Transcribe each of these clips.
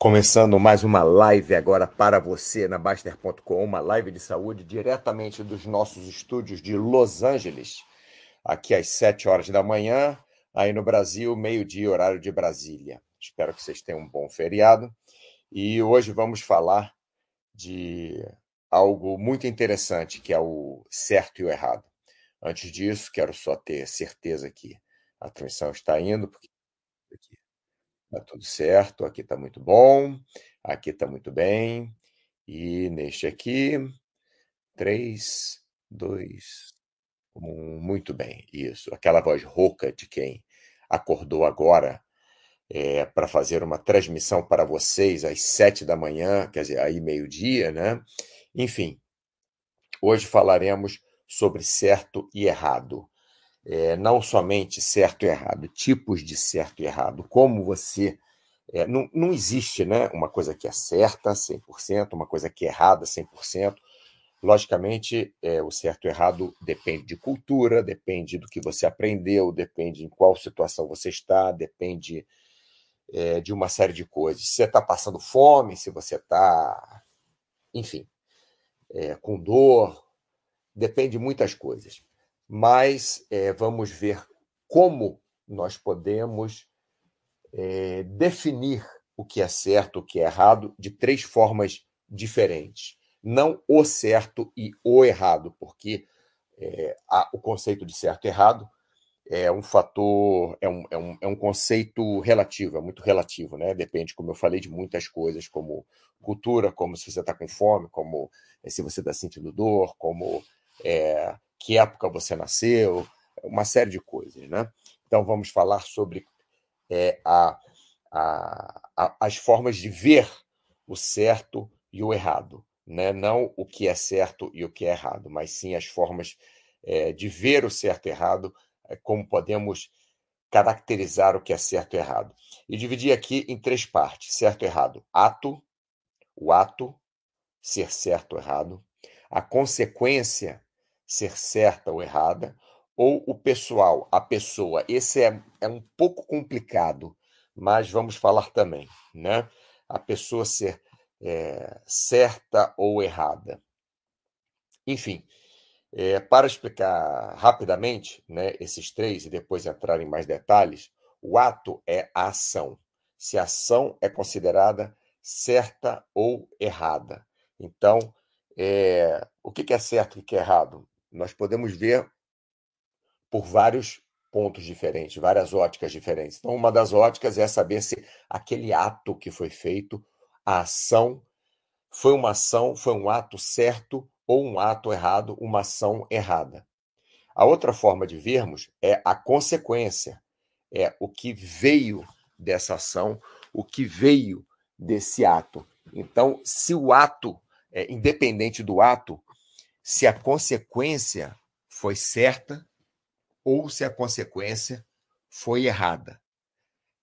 Começando mais uma live agora para você na Baster.com, uma live de saúde diretamente dos nossos estúdios de Los Angeles, aqui às 7 horas da manhã, aí no Brasil, meio-dia, horário de Brasília. Espero que vocês tenham um bom feriado. E hoje vamos falar de algo muito interessante, que é o certo e o errado. Antes disso, quero só ter certeza que a transmissão está indo, porque Está tudo certo, aqui está muito bom, aqui está muito bem. E neste aqui, 3, 2, 1, muito bem, isso. Aquela voz rouca de quem acordou agora é, para fazer uma transmissão para vocês às sete da manhã, quer dizer, aí meio-dia, né? Enfim, hoje falaremos sobre certo e errado é, não somente certo e errado, tipos de certo e errado, como você. É, não, não existe né, uma coisa que é certa 100%, uma coisa que é errada 100%. Logicamente, é, o certo e errado depende de cultura, depende do que você aprendeu, depende em qual situação você está, depende é, de uma série de coisas. Se você está passando fome, se você está, enfim, é, com dor, depende de muitas coisas mas é, vamos ver como nós podemos é, definir o que é certo, o que é errado, de três formas diferentes. Não o certo e o errado, porque é, a, o conceito de certo e errado é um fator, é um, é, um, é um conceito relativo, é muito relativo, né? Depende, como eu falei, de muitas coisas, como cultura, como se você está com fome, como se você está sentindo dor, como é, que época você nasceu, uma série de coisas. Né? Então, vamos falar sobre é, a, a, a, as formas de ver o certo e o errado. Né? Não o que é certo e o que é errado, mas sim as formas é, de ver o certo e errado, é, como podemos caracterizar o que é certo e errado. E dividir aqui em três partes: certo e errado. Ato, o ato, ser certo ou errado. A consequência, ser certa ou errada, ou o pessoal, a pessoa. Esse é, é um pouco complicado, mas vamos falar também, né? A pessoa ser é, certa ou errada. Enfim, é, para explicar rapidamente né, esses três e depois entrar em mais detalhes, o ato é a ação. Se a ação é considerada certa ou errada. Então, é, o que é certo e o que é errado? Nós podemos ver por vários pontos diferentes, várias óticas diferentes. Então, uma das óticas é saber se aquele ato que foi feito, a ação, foi uma ação, foi um ato certo ou um ato errado, uma ação errada. A outra forma de vermos é a consequência, é o que veio dessa ação, o que veio desse ato. Então, se o ato, é, independente do ato, se a consequência foi certa ou se a consequência foi errada.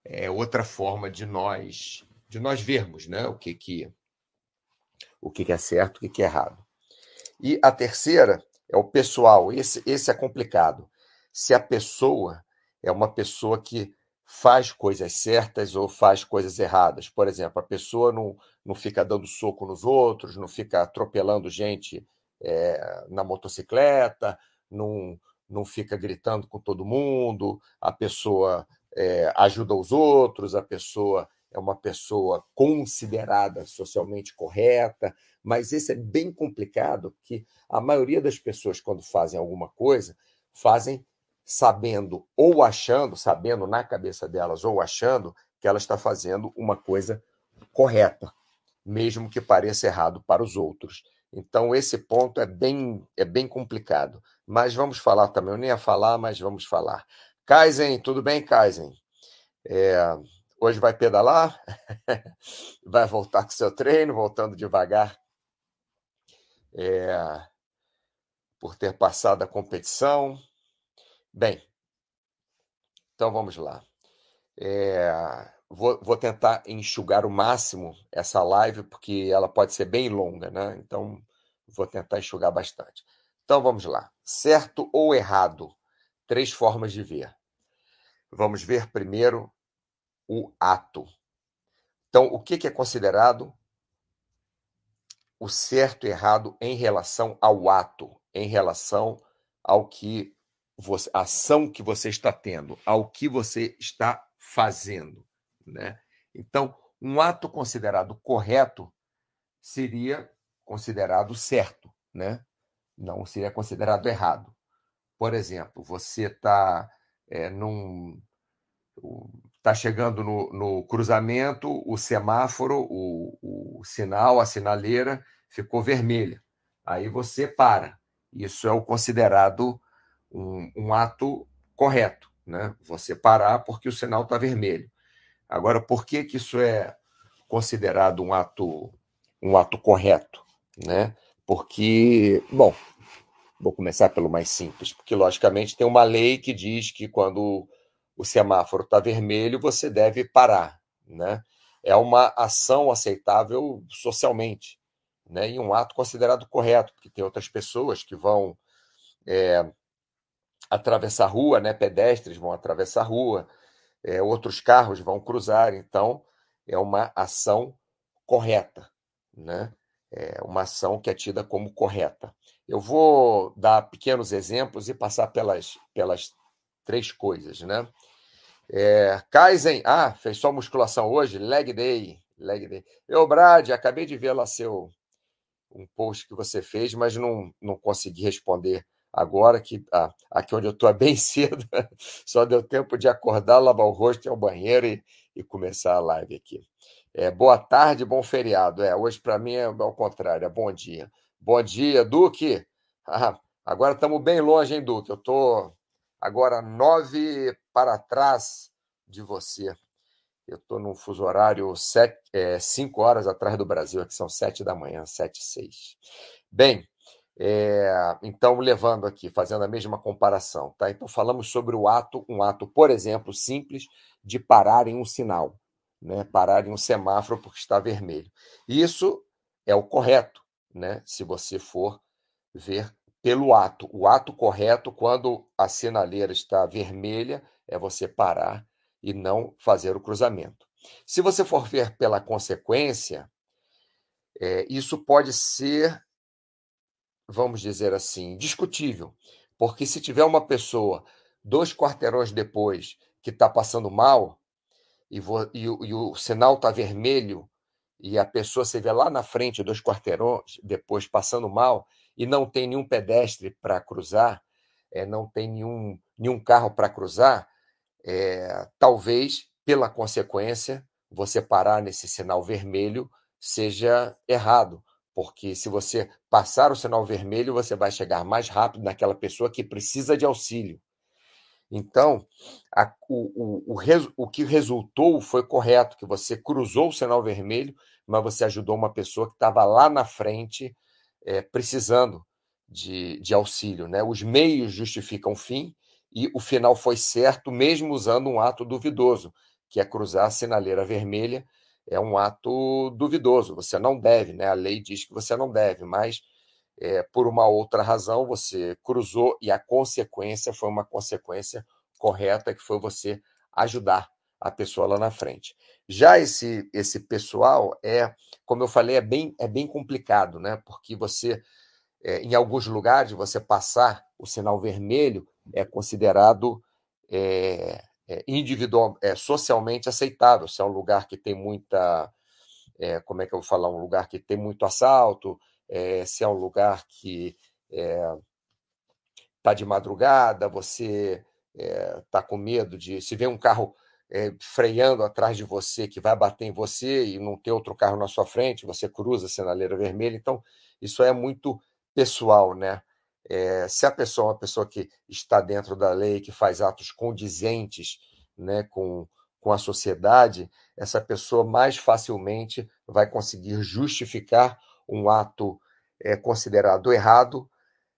É outra forma de nós de nós vermos, né, o que que o que é certo, o que é errado. E a terceira é o pessoal. Esse esse é complicado. Se a pessoa é uma pessoa que faz coisas certas ou faz coisas erradas. Por exemplo, a pessoa não, não fica dando soco nos outros, não fica atropelando gente é, na motocicleta, não, não fica gritando com todo mundo, a pessoa é, ajuda os outros, a pessoa é uma pessoa considerada socialmente correta, mas esse é bem complicado, porque a maioria das pessoas, quando fazem alguma coisa, fazem sabendo ou achando, sabendo na cabeça delas ou achando que ela está fazendo uma coisa correta, mesmo que pareça errado para os outros. Então, esse ponto é bem, é bem complicado. Mas vamos falar também. Eu nem ia falar, mas vamos falar. Kaizen, tudo bem, Kaizen? É, hoje vai pedalar? vai voltar com seu treino, voltando devagar. É, por ter passado a competição. Bem, então vamos lá. É, Vou, vou tentar enxugar o máximo essa live, porque ela pode ser bem longa, né? Então, vou tentar enxugar bastante. Então, vamos lá. Certo ou errado? Três formas de ver. Vamos ver primeiro o ato. Então, o que, que é considerado o certo e errado em relação ao ato, em relação ao que você, a ação que você está tendo, ao que você está fazendo, né? Então, um ato considerado correto seria considerado certo, né? Não seria considerado errado. Por exemplo, você está é, num está chegando no, no, cruzamento, o semáforo, o, o, sinal, a sinaleira ficou vermelha. Aí você para. Isso é o considerado um, um ato correto, né? Você parar porque o sinal está vermelho. Agora, por que, que isso é considerado um ato um ato correto, né? Porque, bom, vou começar pelo mais simples, porque logicamente tem uma lei que diz que quando o semáforo está vermelho, você deve parar. Né? É uma ação aceitável socialmente, né? e um ato considerado correto, porque tem outras pessoas que vão é, atravessar a rua, né? pedestres vão atravessar a rua, é, outros carros vão cruzar, então é uma ação correta, né? é uma ação que é tida como correta. Eu vou dar pequenos exemplos e passar pelas, pelas três coisas, né? É, Kaizen, ah, fez só musculação hoje, leg day, leg day. Eu, Brad, acabei de ver lá seu um post que você fez, mas não, não consegui responder agora, que ah, aqui onde eu estou é bem cedo, só deu tempo de acordar, lavar o rosto, ir ao banheiro e, e começar a live aqui. É, boa tarde, bom feriado. É, hoje para mim é ao contrário, é bom dia. Bom dia, Duque. Ah, agora estamos bem longe, hein, Duque? Eu estou agora nove para trás de você. Eu estou num fuso horário sete, é, cinco horas atrás do Brasil, aqui são sete da manhã, sete e seis. Bem, é, então levando aqui, fazendo a mesma comparação, tá? Então falamos sobre o ato, um ato, por exemplo, simples de parar em um sinal, né? Parar em um semáforo porque está vermelho. Isso é o correto, né? Se você for ver pelo ato. O ato correto, quando a sinaleira está vermelha, é você parar e não fazer o cruzamento. Se você for ver pela consequência, é, isso pode ser, vamos dizer assim, discutível. Porque se tiver uma pessoa dois quarteirões depois que está passando mal e, vo, e, e o sinal está vermelho e a pessoa se vê lá na frente, dois quarteirões depois passando mal, e não tem nenhum pedestre para cruzar, é, não tem nenhum, nenhum carro para cruzar, é, talvez, pela consequência, você parar nesse sinal vermelho seja errado, porque se você passar o sinal vermelho, você vai chegar mais rápido naquela pessoa que precisa de auxílio. Então, a, o, o, o, o que resultou foi correto, que você cruzou o sinal vermelho, mas você ajudou uma pessoa que estava lá na frente é, precisando de, de auxílio. Né? Os meios justificam o fim e o final foi certo, mesmo usando um ato duvidoso, que é cruzar a sinaleira vermelha. É um ato duvidoso, você não deve, né? a lei diz que você não deve, mas é, por uma outra razão você cruzou e a consequência foi uma consequência correta, que foi você ajudar a pessoa lá na frente. Já esse esse pessoal é, como eu falei, é bem é bem complicado, né? Porque você é, em alguns lugares você passar o sinal vermelho é considerado é, é individual, é socialmente aceitável. Se é um lugar que tem muita, é, como é que eu vou falar, um lugar que tem muito assalto, é, se é um lugar que está é, de madrugada, você está é, com medo de se vê um carro é, freando atrás de você, que vai bater em você e não ter outro carro na sua frente, você cruza a sinaleira vermelha. Então, isso é muito pessoal, né? É, se a pessoa é uma pessoa que está dentro da lei, que faz atos condizentes né, com, com a sociedade, essa pessoa mais facilmente vai conseguir justificar um ato é, considerado errado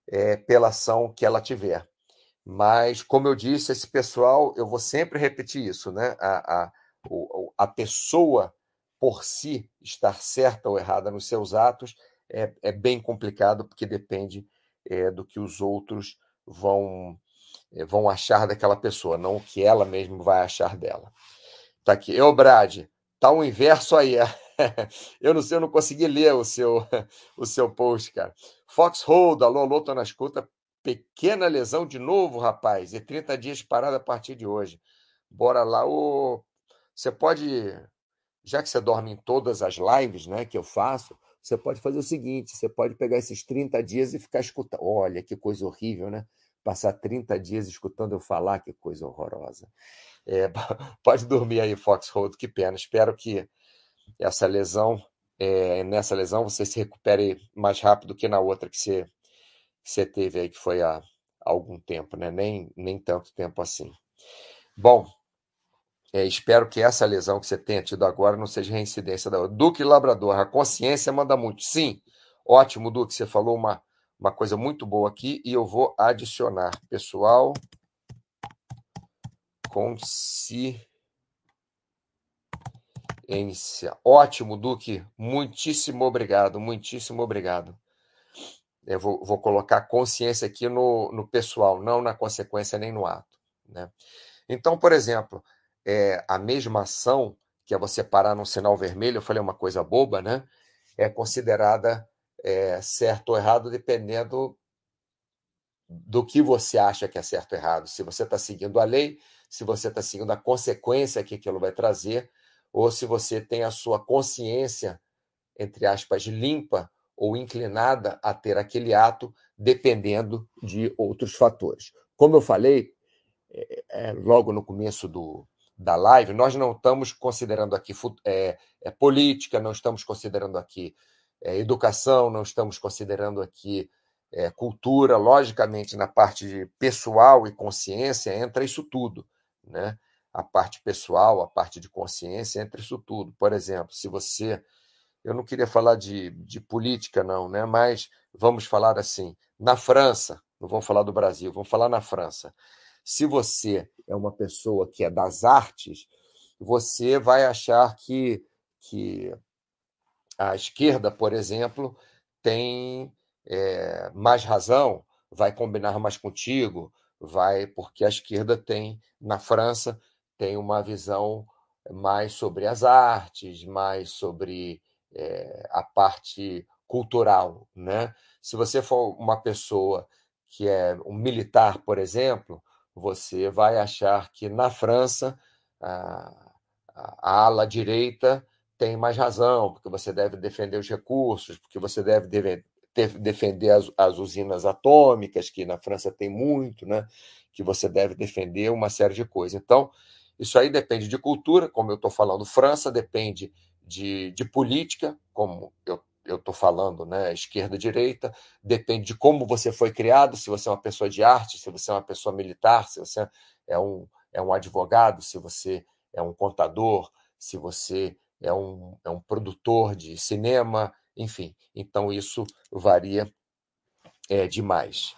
é, pela ação que ela tiver. Mas, como eu disse, esse pessoal, eu vou sempre repetir isso, né? A, a, a pessoa por si estar certa ou errada nos seus atos é, é bem complicado, porque depende é, do que os outros vão, é, vão achar daquela pessoa, não o que ela mesma vai achar dela. Tá aqui. Eu, Brad, Tá o um inverso aí. Eu não sei, eu não consegui ler o seu, o seu post, cara. Foxhold, alô, alô, tô na escuta. Pequena lesão de novo, rapaz. E 30 dias parada a partir de hoje. Bora lá. Ô, você pode, já que você dorme em todas as lives né, que eu faço, você pode fazer o seguinte: você pode pegar esses 30 dias e ficar escutando. Olha, que coisa horrível, né? Passar 30 dias escutando eu falar, que coisa horrorosa. É, pode dormir aí, Foxhold, que pena. Espero que essa lesão, é, nessa lesão, você se recupere mais rápido que na outra que você, que você teve aí, que foi há algum tempo, né? Nem, nem tanto tempo assim. Bom, é, espero que essa lesão que você tenha tido agora não seja reincidência da outra. Duque Labrador, a consciência manda muito. Sim, ótimo, Duque, você falou uma, uma coisa muito boa aqui e eu vou adicionar. Pessoal, consciência. Ótimo, Duque. Muitíssimo obrigado, muitíssimo obrigado. Eu vou, vou colocar consciência aqui no, no pessoal, não na consequência nem no ato. Né? Então, por exemplo, é, a mesma ação, que é você parar num sinal vermelho, eu falei uma coisa boba, né? É considerada é, certo ou errado dependendo do que você acha que é certo ou errado. Se você está seguindo a lei, se você está seguindo a consequência que aquilo vai trazer, ou se você tem a sua consciência, entre aspas, limpa ou inclinada a ter aquele ato, dependendo de outros fatores. Como eu falei é, é, logo no começo do, da live, nós não estamos considerando aqui é, é, política, não estamos considerando aqui é, educação, não estamos considerando aqui é, cultura. Logicamente, na parte pessoal e consciência entra isso tudo, né? A parte pessoal, a parte de consciência entra isso tudo. Por exemplo, se você, eu não queria falar de, de política não, né? Mas vamos falar assim, na França, não vamos falar do Brasil, vamos falar na França. Se você é uma pessoa que é das artes, você vai achar que, que a esquerda, por exemplo, tem é, mais razão, vai combinar mais contigo, vai porque a esquerda tem na França tem uma visão mais sobre as artes, mais sobre é, a parte cultural, né? Se você for uma pessoa que é um militar, por exemplo, você vai achar que na França a, a ala direita tem mais razão, porque você deve defender os recursos, porque você deve, deve defender as, as, usinas atômicas, que na França tem muito, né? que você deve defender uma série de coisas. Então, isso aí depende de cultura, como eu estou falando, França depende de, de política, como eu eu estou falando, né, esquerda-direita, depende de como você foi criado, se você é uma pessoa de arte, se você é uma pessoa militar, se você é um, é um advogado, se você é um contador, se você é um, é um produtor de cinema, enfim. Então, isso varia é, demais.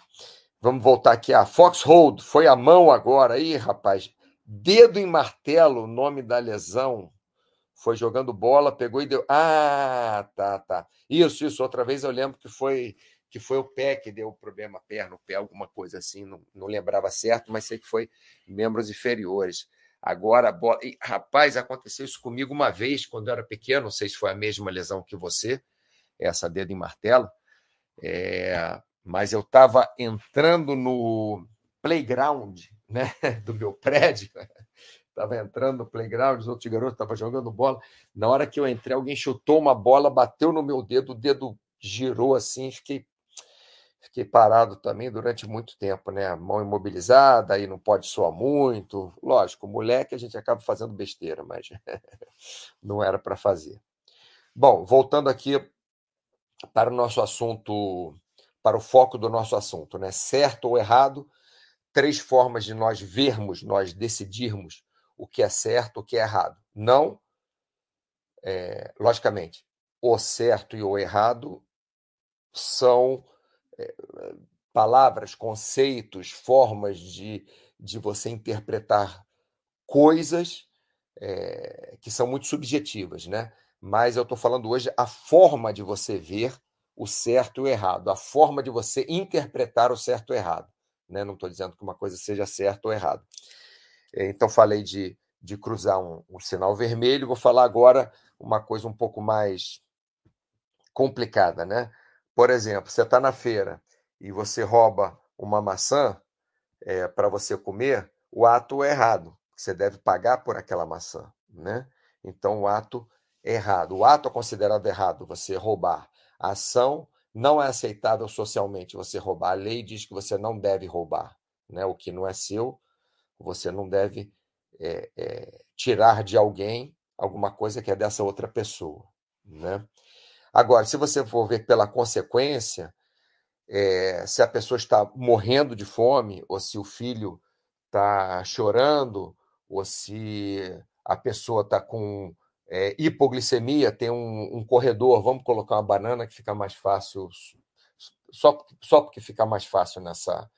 Vamos voltar aqui. A Foxhold foi a mão agora. aí, rapaz, dedo em martelo, nome da lesão foi jogando bola, pegou e deu. Ah, tá, tá. Isso, isso. Outra vez eu lembro que foi que foi o pé que deu o problema, perna, o pé, alguma coisa assim, não, não lembrava certo, mas sei que foi membros inferiores. Agora, bola. E, rapaz, aconteceu isso comigo uma vez, quando eu era pequeno, não sei se foi a mesma lesão que você, essa dedo em martelo, é... mas eu estava entrando no playground né, do meu prédio, estava entrando no playground, os outros garotos estavam jogando bola. Na hora que eu entrei, alguém chutou uma bola, bateu no meu dedo, o dedo girou assim, fiquei fiquei parado também durante muito tempo, né? Mão imobilizada, aí não pode soar muito. Lógico, moleque a gente acaba fazendo besteira, mas não era para fazer. Bom, voltando aqui para o nosso assunto, para o foco do nosso assunto, né? Certo ou errado, três formas de nós vermos, nós decidirmos o que é certo, o que é errado. Não, é, logicamente, o certo e o errado são é, palavras, conceitos, formas de, de você interpretar coisas é, que são muito subjetivas, né? Mas eu estou falando hoje a forma de você ver o certo e o errado, a forma de você interpretar o certo e o errado. Né? Não estou dizendo que uma coisa seja certa ou errada. É, então, falei de, de cruzar um, um sinal vermelho. Vou falar agora uma coisa um pouco mais complicada, né? Por exemplo, você está na feira e você rouba uma maçã é, para você comer, o ato é errado. Você deve pagar por aquela maçã, né? Então, o ato é errado. O ato é considerado errado, você roubar. A ação não é aceitável socialmente, você roubar. A lei diz que você não deve roubar. Né? O que não é seu, você não deve é, é, tirar de alguém alguma coisa que é dessa outra pessoa. Né? Agora, se você for ver pela consequência, é, se a pessoa está morrendo de fome, ou se o filho está chorando, ou se a pessoa está com é, hipoglicemia, tem um, um, corredor, vamos colocar uma banana que fica mais fácil, só, só porque fica mais fácil nessa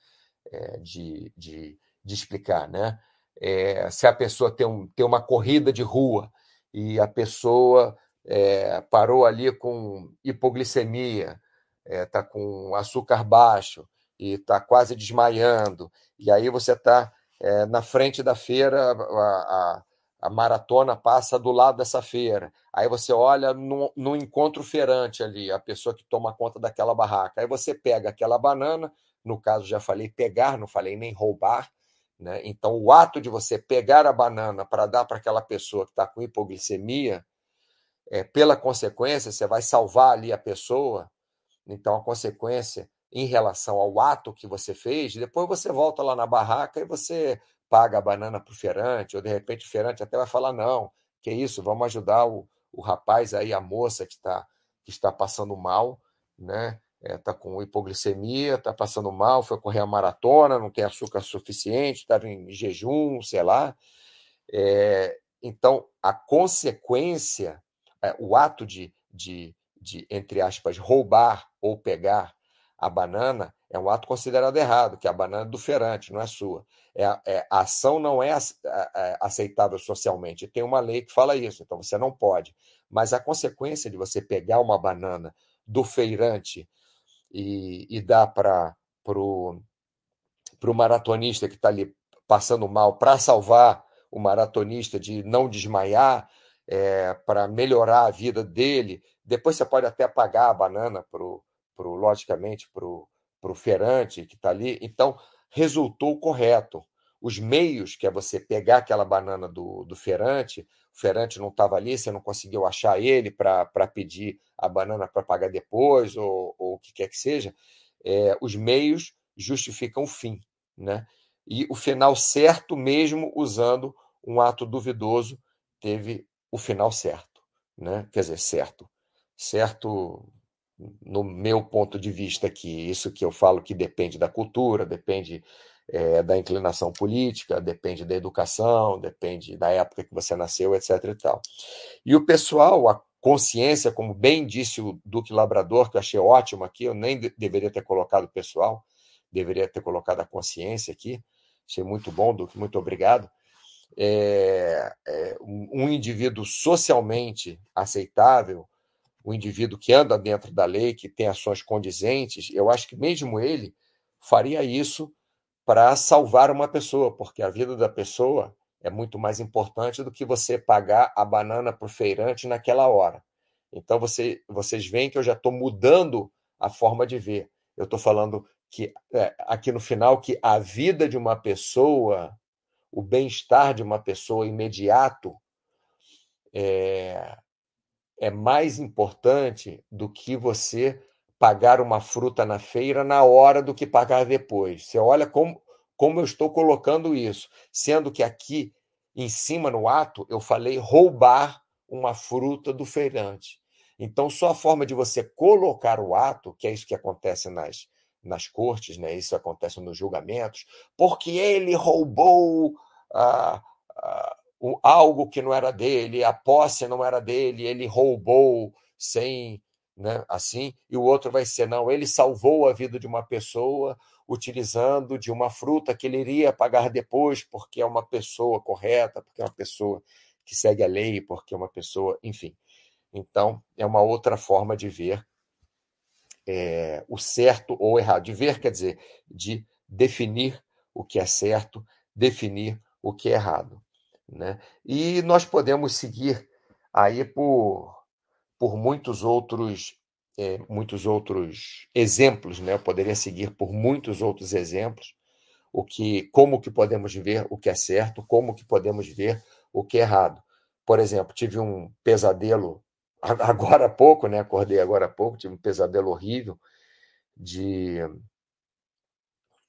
é, de, de, de, explicar, né? É, se a pessoa tem, um, tem uma corrida de rua e a pessoa é, parou ali com hipoglicemia, está é, com açúcar baixo e está quase desmaiando, e aí você está na frente da feira, a, a, a, maratona passa do lado dessa feira. Aí você olha no, no encontro feirante ali, a pessoa que toma conta daquela barraca. Aí você pega aquela banana, no caso já falei pegar, não falei nem roubar. Né? Então, o ato de você pegar a banana para dar para aquela pessoa que está com hipoglicemia, é, pela consequência, você vai salvar ali a pessoa. Então, a consequência em relação ao ato que você fez, depois você volta lá na barraca e você paga a banana para o feirante, ou de repente o feirante até vai falar: não, que isso, vamos ajudar o, o rapaz aí, a moça que está, que está passando mal, né? Está é, tá com hipoglicemia, está passando mal, foi correr a maratona, não tem açúcar suficiente, estava em jejum, sei lá. É, então, a consequência, é, o ato de, de, de, entre aspas, roubar ou pegar a banana é um ato considerado errado, que é a banana do feirante, não é sua. É, é, a ação não é, é aceitável socialmente. Tem uma lei que fala isso, então você não pode. Mas a consequência de você pegar uma banana do feirante e, e dar para o maratonista que está ali passando mal, para salvar o maratonista de não desmaiar, é, para melhorar a vida dele, depois você pode até pagar a banana para o pro, logicamente, para o feirante que está ali. Então, resultou correto. Os meios, que é você pegar aquela banana do, do feirante, o feirante não estava ali, você não conseguiu achar ele para pedir a banana para pagar depois, ou, ou o que quer que seja, é, os meios justificam o fim. Né? E o final certo, mesmo usando um ato duvidoso, teve o final certo. Né? Quer dizer, certo. Certo no meu ponto de vista aqui, isso que eu falo que depende da cultura, depende é, da inclinação política, depende da educação, depende da época que você nasceu, etc. E, tal. e o pessoal, a consciência, como bem disse o Duque Labrador, que eu achei ótimo aqui, eu nem de deveria ter colocado o pessoal, deveria ter colocado a consciência aqui, achei muito bom, Duque, muito obrigado. É, é, um indivíduo socialmente aceitável, o indivíduo que anda dentro da lei, que tem ações condizentes, eu acho que mesmo ele faria isso para salvar uma pessoa, porque a vida da pessoa é muito mais importante do que você pagar a banana para o feirante naquela hora. Então você, vocês veem que eu já estou mudando a forma de ver. Eu estou falando que é, aqui no final que a vida de uma pessoa, o bem-estar de uma pessoa imediato, é, é mais importante do que você pagar uma fruta na feira na hora do que pagar depois. Você olha como, como eu estou colocando isso, sendo que aqui em cima no ato eu falei roubar uma fruta do feirante. Então, só a forma de você colocar o ato, que é isso que acontece nas, nas cortes, né? isso acontece nos julgamentos, porque ele roubou a, a, algo que não era dele, a posse não era dele, ele roubou sem, né, assim, e o outro vai ser não, ele salvou a vida de uma pessoa utilizando de uma fruta que ele iria pagar depois, porque é uma pessoa correta, porque é uma pessoa que segue a lei, porque é uma pessoa, enfim. Então, é uma outra forma de ver é, o certo ou errado. De ver quer dizer de definir o que é certo, definir o que é errado. Né? E nós podemos seguir aí por, por muitos outros é, muitos outros exemplos, né? Eu poderia seguir por muitos outros exemplos o que, como que podemos ver o que é certo, como que podemos ver o que é errado. Por exemplo, tive um pesadelo agora há pouco, né? Acordei agora há pouco, tive um pesadelo horrível de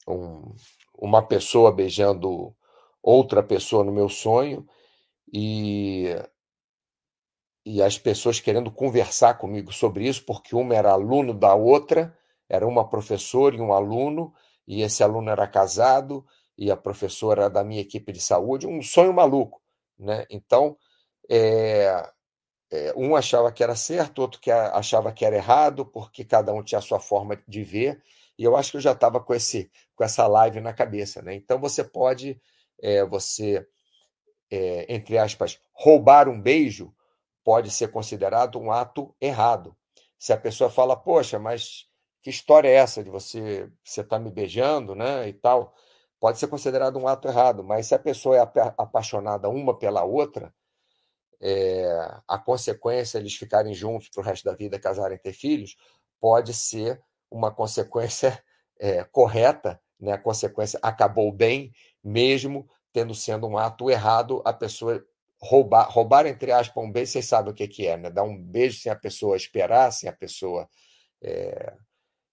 um, uma pessoa beijando outra pessoa no meu sonho e e as pessoas querendo conversar comigo sobre isso, porque uma era aluno da outra, era uma professora e um aluno, e esse aluno era casado e a professora da minha equipe de saúde, um sonho maluco, né? Então, é, é, um achava que era certo, outro que achava que era errado, porque cada um tinha a sua forma de ver, e eu acho que eu já estava com esse com essa live na cabeça, né? Então você pode é, você é, entre aspas roubar um beijo pode ser considerado um ato errado. Se a pessoa fala, poxa, mas que história é essa de você você está me beijando, né, e tal, pode ser considerado um ato errado. Mas se a pessoa é apaixonada uma pela outra, é, a consequência eles ficarem juntos para o resto da vida, casarem, ter filhos, pode ser uma consequência é, correta, né? A consequência acabou bem, mesmo tendo sendo um ato errado, a pessoa roubar, roubar entre aspas um beijo, vocês sabem o que, que é, né? Dar um beijo sem a pessoa esperar, sem a pessoa é,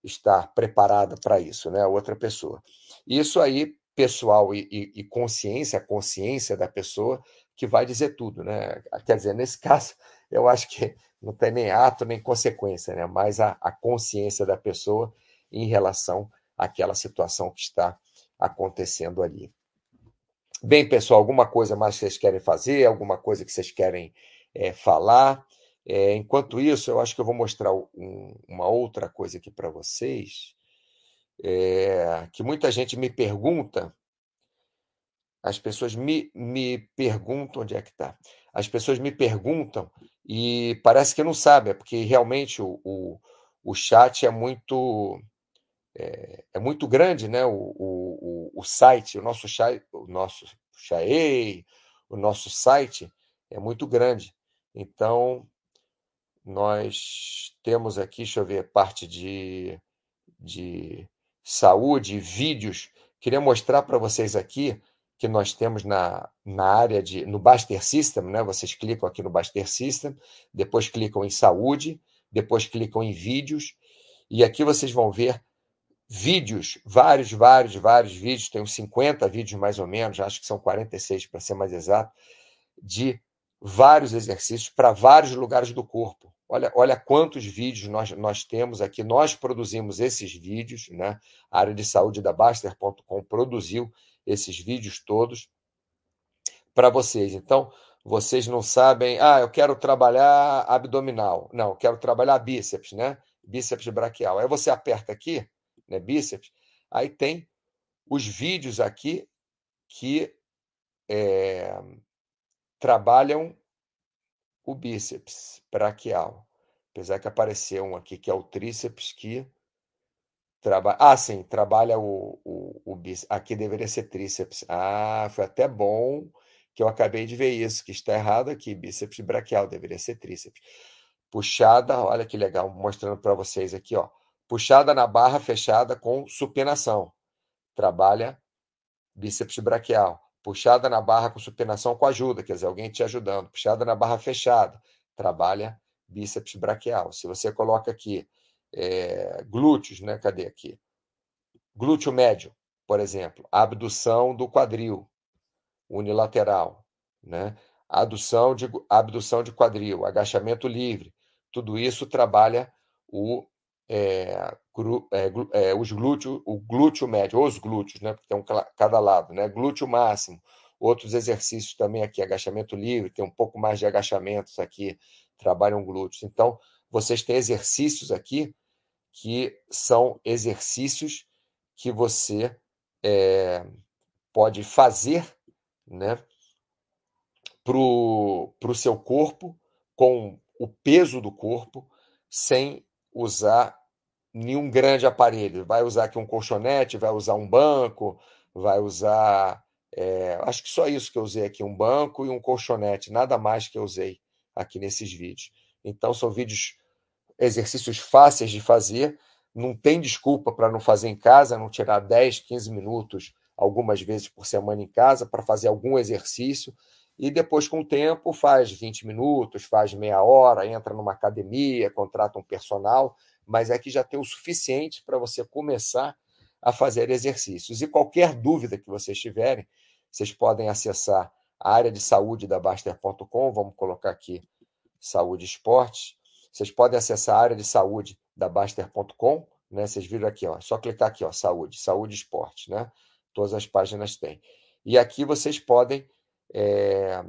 estar preparada para isso, né? Outra pessoa. Isso aí, pessoal e, e, e, consciência, a consciência da pessoa que vai dizer tudo, né? Quer dizer, nesse caso, eu acho que não tem nem ato nem consequência, né? Mas a, a consciência da pessoa em relação àquela situação que está acontecendo ali. Bem, pessoal, alguma coisa mais que vocês querem fazer? Alguma coisa que vocês querem é, falar? É, enquanto isso, eu acho que eu vou mostrar um, uma outra coisa aqui para vocês, é, que muita gente me pergunta, as pessoas me, me perguntam onde é que está. As pessoas me perguntam e parece que não sabem, é porque realmente o, o, o chat é muito é, é, muito grande, né? O, o, o, site, o nosso chat, o nosso Xaei, o nosso site é muito grande. Então, nós temos aqui, deixa eu ver, parte de, de saúde, vídeos. Queria mostrar para vocês aqui que nós temos na, na área de no Baster System, né? Vocês clicam aqui no Baster System, depois clicam em saúde, depois clicam em vídeos, e aqui vocês vão ver vídeos, vários, vários, vários vídeos, tem uns 50 vídeos mais ou menos, acho que são 46 para ser mais exato, de vários exercícios para vários lugares do corpo. Olha, olha quantos vídeos nós, nós temos aqui. Nós produzimos esses vídeos, né? A área de saúde da Baster.com produziu esses vídeos todos para vocês. Então, vocês não sabem, ah, eu quero trabalhar abdominal. Não, eu quero trabalhar bíceps, né? Bíceps braquial. Aí você aperta aqui, né, bíceps, aí tem os vídeos aqui que é, trabalham o bíceps braquial. Apesar que apareceu um aqui que é o tríceps que trabalha. Ah, sim, trabalha o, o, o bíceps. Aqui deveria ser tríceps. Ah, foi até bom que eu acabei de ver isso, que está errado aqui. Bíceps braquial deveria ser tríceps. Puxada, olha que legal, mostrando para vocês aqui, ó. Puxada na barra fechada com supinação. Trabalha bíceps braquial. Puxada na barra com supinação com ajuda, quer dizer, alguém te ajudando. Puxada na barra fechada. Trabalha bíceps braquial. Se você coloca aqui é, glúteos, né? Cadê aqui? Glúteo médio, por exemplo. Abdução do quadril unilateral, né? Adução de, abdução de quadril, agachamento livre. Tudo isso trabalha o é, gru, é, é, os glúteos, o glúteo médio, os glúteos, né? Porque tem um cada lado, né? Glúteo máximo. Outros exercícios também aqui, agachamento livre, tem um pouco mais de agachamentos aqui, trabalham glúteos. Então, vocês têm exercícios aqui que são exercícios que você é, pode fazer né, para o seu corpo, com o peso do corpo, sem usar nenhum grande aparelho. Vai usar aqui um colchonete, vai usar um banco, vai usar É, acho que só isso que eu usei aqui, um banco e um colchonete, nada mais que eu usei aqui nesses vídeos. Então são vídeos, exercícios fáceis de fazer, não tem desculpa para não fazer em casa, não tirar 10, 15 minutos algumas vezes por semana em casa para fazer algum exercício e depois, com o tempo, faz 20 minutos, faz meia hora, entra numa academia, contrata um personal, mas é que já tem o suficiente para você começar a fazer exercícios. E qualquer dúvida que vocês tiverem, vocês podem acessar a área de saúde da Baster.com, vamos colocar aqui saúde esportes. Vocês podem acessar a área de saúde da Baster.com, né? Vocês viram aqui, ó, só clicar aqui, ó, saúde, saúde esporte, né? Todas as páginas têm. E aqui vocês podem é,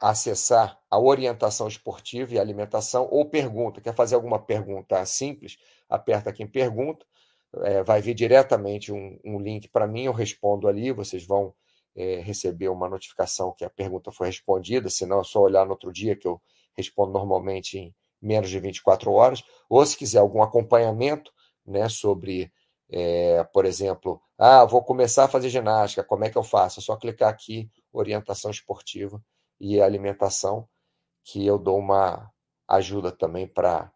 acessar a orientação esportiva e alimentação ou pergunta. Quer fazer alguma pergunta simples? Aperta aqui em pergunta, é, vai vir diretamente um, um link para mim, eu respondo ali, vocês vão é, receber uma notificação que a pergunta foi respondida, senão é só olhar no outro dia que eu respondo normalmente em menos de 24 horas, ou se quiser algum acompanhamento né, sobre é, por exemplo, ah, vou começar a fazer ginástica, como é que eu faço? É só clicar aqui, orientação esportiva e alimentação, que eu dou uma ajuda também para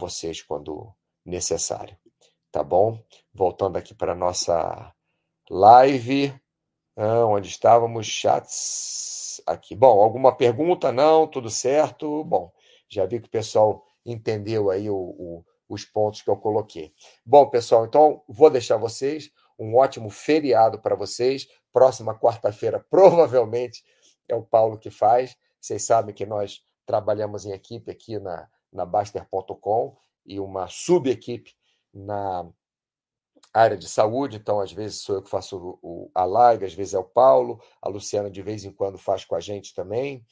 vocês quando necessário. Tá bom? Voltando aqui para a nossa live, onde estávamos, chats aqui. Bom, alguma pergunta? Não, tudo certo? Bom, já vi que o pessoal entendeu aí o, o os pontos que eu coloquei. Bom, pessoal, então vou deixar vocês um ótimo feriado para vocês. Próxima quarta-feira, provavelmente, é o Paulo que faz. Vocês sabem que nós trabalhamos em equipe aqui na, na Baster.com e uma sub-equipe na área de saúde. Então, às vezes sou eu que faço o, a live, às vezes é o Paulo, a Luciana de vez em quando faz com a gente também.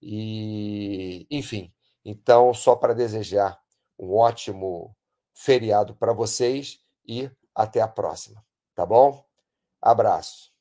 E, enfim, então, só para desejar um ótimo feriado para vocês e até a próxima, tá bom? Abraço.